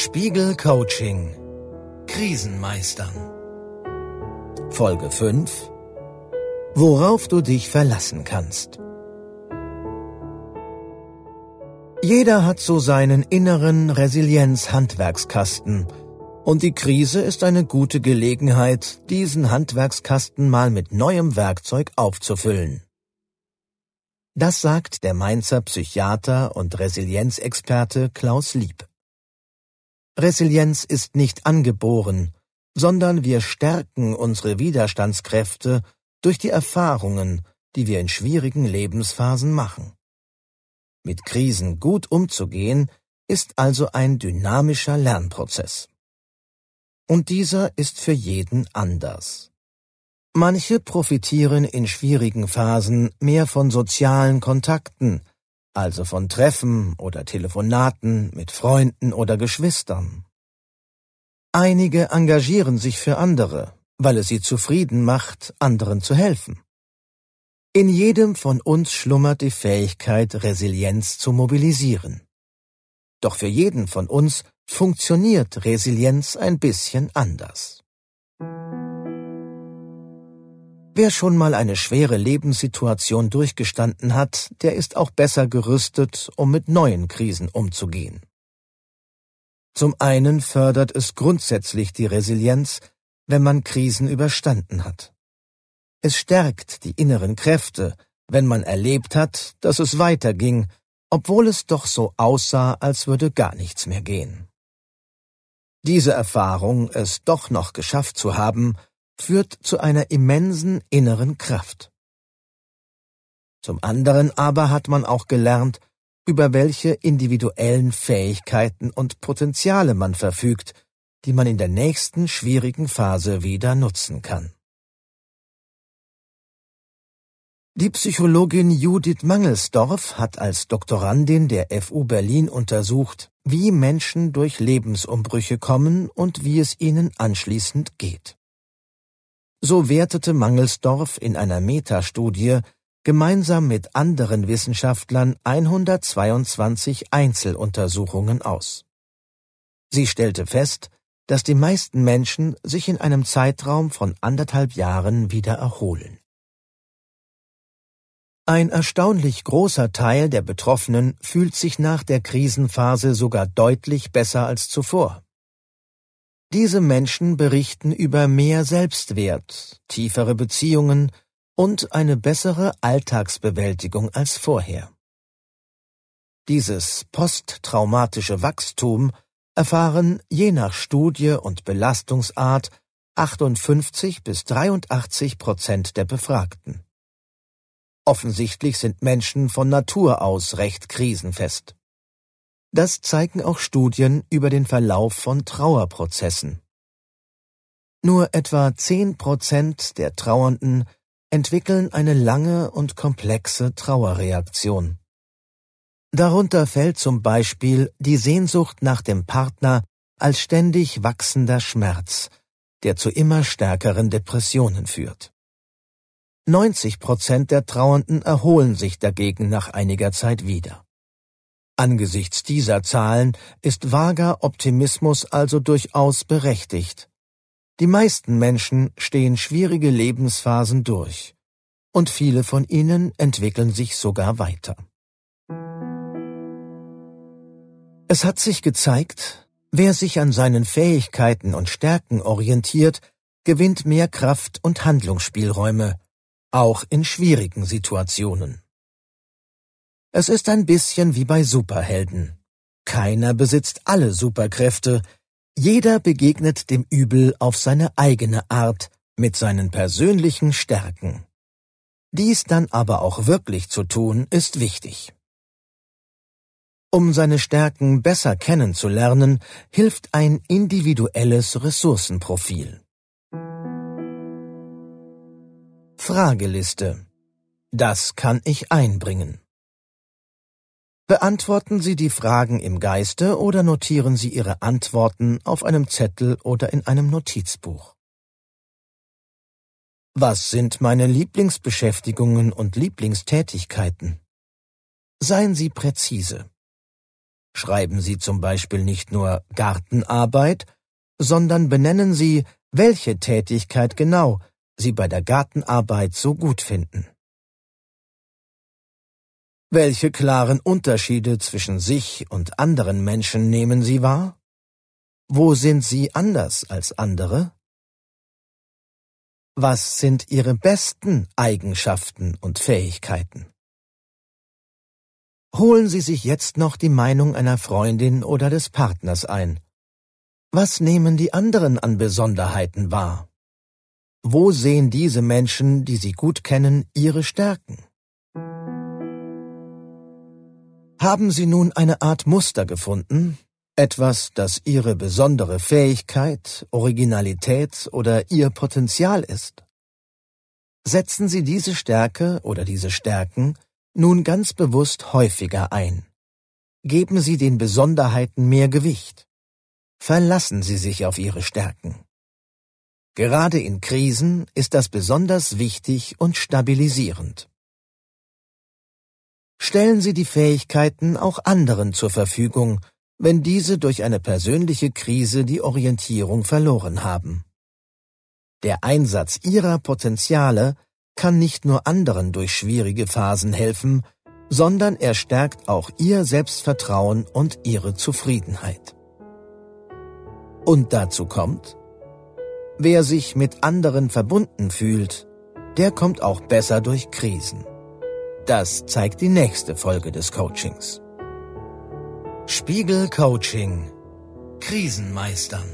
Spiegel Coaching. Krisenmeistern. Folge 5 Worauf du dich verlassen kannst. Jeder hat so seinen inneren Resilienz-Handwerkskasten. Und die Krise ist eine gute Gelegenheit, diesen Handwerkskasten mal mit neuem Werkzeug aufzufüllen. Das sagt der Mainzer Psychiater und Resilienzexperte Klaus Lieb. Resilienz ist nicht angeboren, sondern wir stärken unsere Widerstandskräfte durch die Erfahrungen, die wir in schwierigen Lebensphasen machen. Mit Krisen gut umzugehen, ist also ein dynamischer Lernprozess. Und dieser ist für jeden anders. Manche profitieren in schwierigen Phasen mehr von sozialen Kontakten, also von Treffen oder Telefonaten mit Freunden oder Geschwistern. Einige engagieren sich für andere, weil es sie zufrieden macht, anderen zu helfen. In jedem von uns schlummert die Fähigkeit, Resilienz zu mobilisieren. Doch für jeden von uns funktioniert Resilienz ein bisschen anders. Wer schon mal eine schwere Lebenssituation durchgestanden hat, der ist auch besser gerüstet, um mit neuen Krisen umzugehen. Zum einen fördert es grundsätzlich die Resilienz, wenn man Krisen überstanden hat. Es stärkt die inneren Kräfte, wenn man erlebt hat, dass es weiterging, obwohl es doch so aussah, als würde gar nichts mehr gehen. Diese Erfahrung, es doch noch geschafft zu haben, führt zu einer immensen inneren Kraft. Zum anderen aber hat man auch gelernt, über welche individuellen Fähigkeiten und Potenziale man verfügt, die man in der nächsten schwierigen Phase wieder nutzen kann. Die Psychologin Judith Mangelsdorf hat als Doktorandin der FU Berlin untersucht, wie Menschen durch Lebensumbrüche kommen und wie es ihnen anschließend geht. So wertete Mangelsdorf in einer Metastudie gemeinsam mit anderen Wissenschaftlern 122 Einzeluntersuchungen aus. Sie stellte fest, dass die meisten Menschen sich in einem Zeitraum von anderthalb Jahren wieder erholen. Ein erstaunlich großer Teil der Betroffenen fühlt sich nach der Krisenphase sogar deutlich besser als zuvor. Diese Menschen berichten über mehr Selbstwert, tiefere Beziehungen und eine bessere Alltagsbewältigung als vorher. Dieses posttraumatische Wachstum erfahren je nach Studie und Belastungsart 58 bis 83 Prozent der Befragten. Offensichtlich sind Menschen von Natur aus recht krisenfest. Das zeigen auch Studien über den Verlauf von Trauerprozessen. Nur etwa zehn Prozent der Trauernden entwickeln eine lange und komplexe Trauerreaktion. Darunter fällt zum Beispiel die Sehnsucht nach dem Partner als ständig wachsender Schmerz, der zu immer stärkeren Depressionen führt. 90 Prozent der Trauernden erholen sich dagegen nach einiger Zeit wieder. Angesichts dieser Zahlen ist vager Optimismus also durchaus berechtigt. Die meisten Menschen stehen schwierige Lebensphasen durch, und viele von ihnen entwickeln sich sogar weiter. Es hat sich gezeigt, wer sich an seinen Fähigkeiten und Stärken orientiert, gewinnt mehr Kraft und Handlungsspielräume, auch in schwierigen Situationen. Es ist ein bisschen wie bei Superhelden. Keiner besitzt alle Superkräfte, jeder begegnet dem Übel auf seine eigene Art mit seinen persönlichen Stärken. Dies dann aber auch wirklich zu tun, ist wichtig. Um seine Stärken besser kennenzulernen, hilft ein individuelles Ressourcenprofil. Frageliste. Das kann ich einbringen. Beantworten Sie die Fragen im Geiste oder notieren Sie Ihre Antworten auf einem Zettel oder in einem Notizbuch. Was sind meine Lieblingsbeschäftigungen und Lieblingstätigkeiten? Seien Sie präzise. Schreiben Sie zum Beispiel nicht nur Gartenarbeit, sondern benennen Sie, welche Tätigkeit genau Sie bei der Gartenarbeit so gut finden. Welche klaren Unterschiede zwischen sich und anderen Menschen nehmen Sie wahr? Wo sind Sie anders als andere? Was sind Ihre besten Eigenschaften und Fähigkeiten? Holen Sie sich jetzt noch die Meinung einer Freundin oder des Partners ein. Was nehmen die anderen an Besonderheiten wahr? Wo sehen diese Menschen, die Sie gut kennen, ihre Stärken? Haben Sie nun eine Art Muster gefunden, etwas, das Ihre besondere Fähigkeit, Originalität oder Ihr Potenzial ist? Setzen Sie diese Stärke oder diese Stärken nun ganz bewusst häufiger ein. Geben Sie den Besonderheiten mehr Gewicht. Verlassen Sie sich auf Ihre Stärken. Gerade in Krisen ist das besonders wichtig und stabilisierend. Stellen Sie die Fähigkeiten auch anderen zur Verfügung, wenn diese durch eine persönliche Krise die Orientierung verloren haben. Der Einsatz ihrer Potenziale kann nicht nur anderen durch schwierige Phasen helfen, sondern er stärkt auch ihr Selbstvertrauen und ihre Zufriedenheit. Und dazu kommt, wer sich mit anderen verbunden fühlt, der kommt auch besser durch Krisen. Das zeigt die nächste Folge des Coachings. Spiegel Coaching Krisenmeistern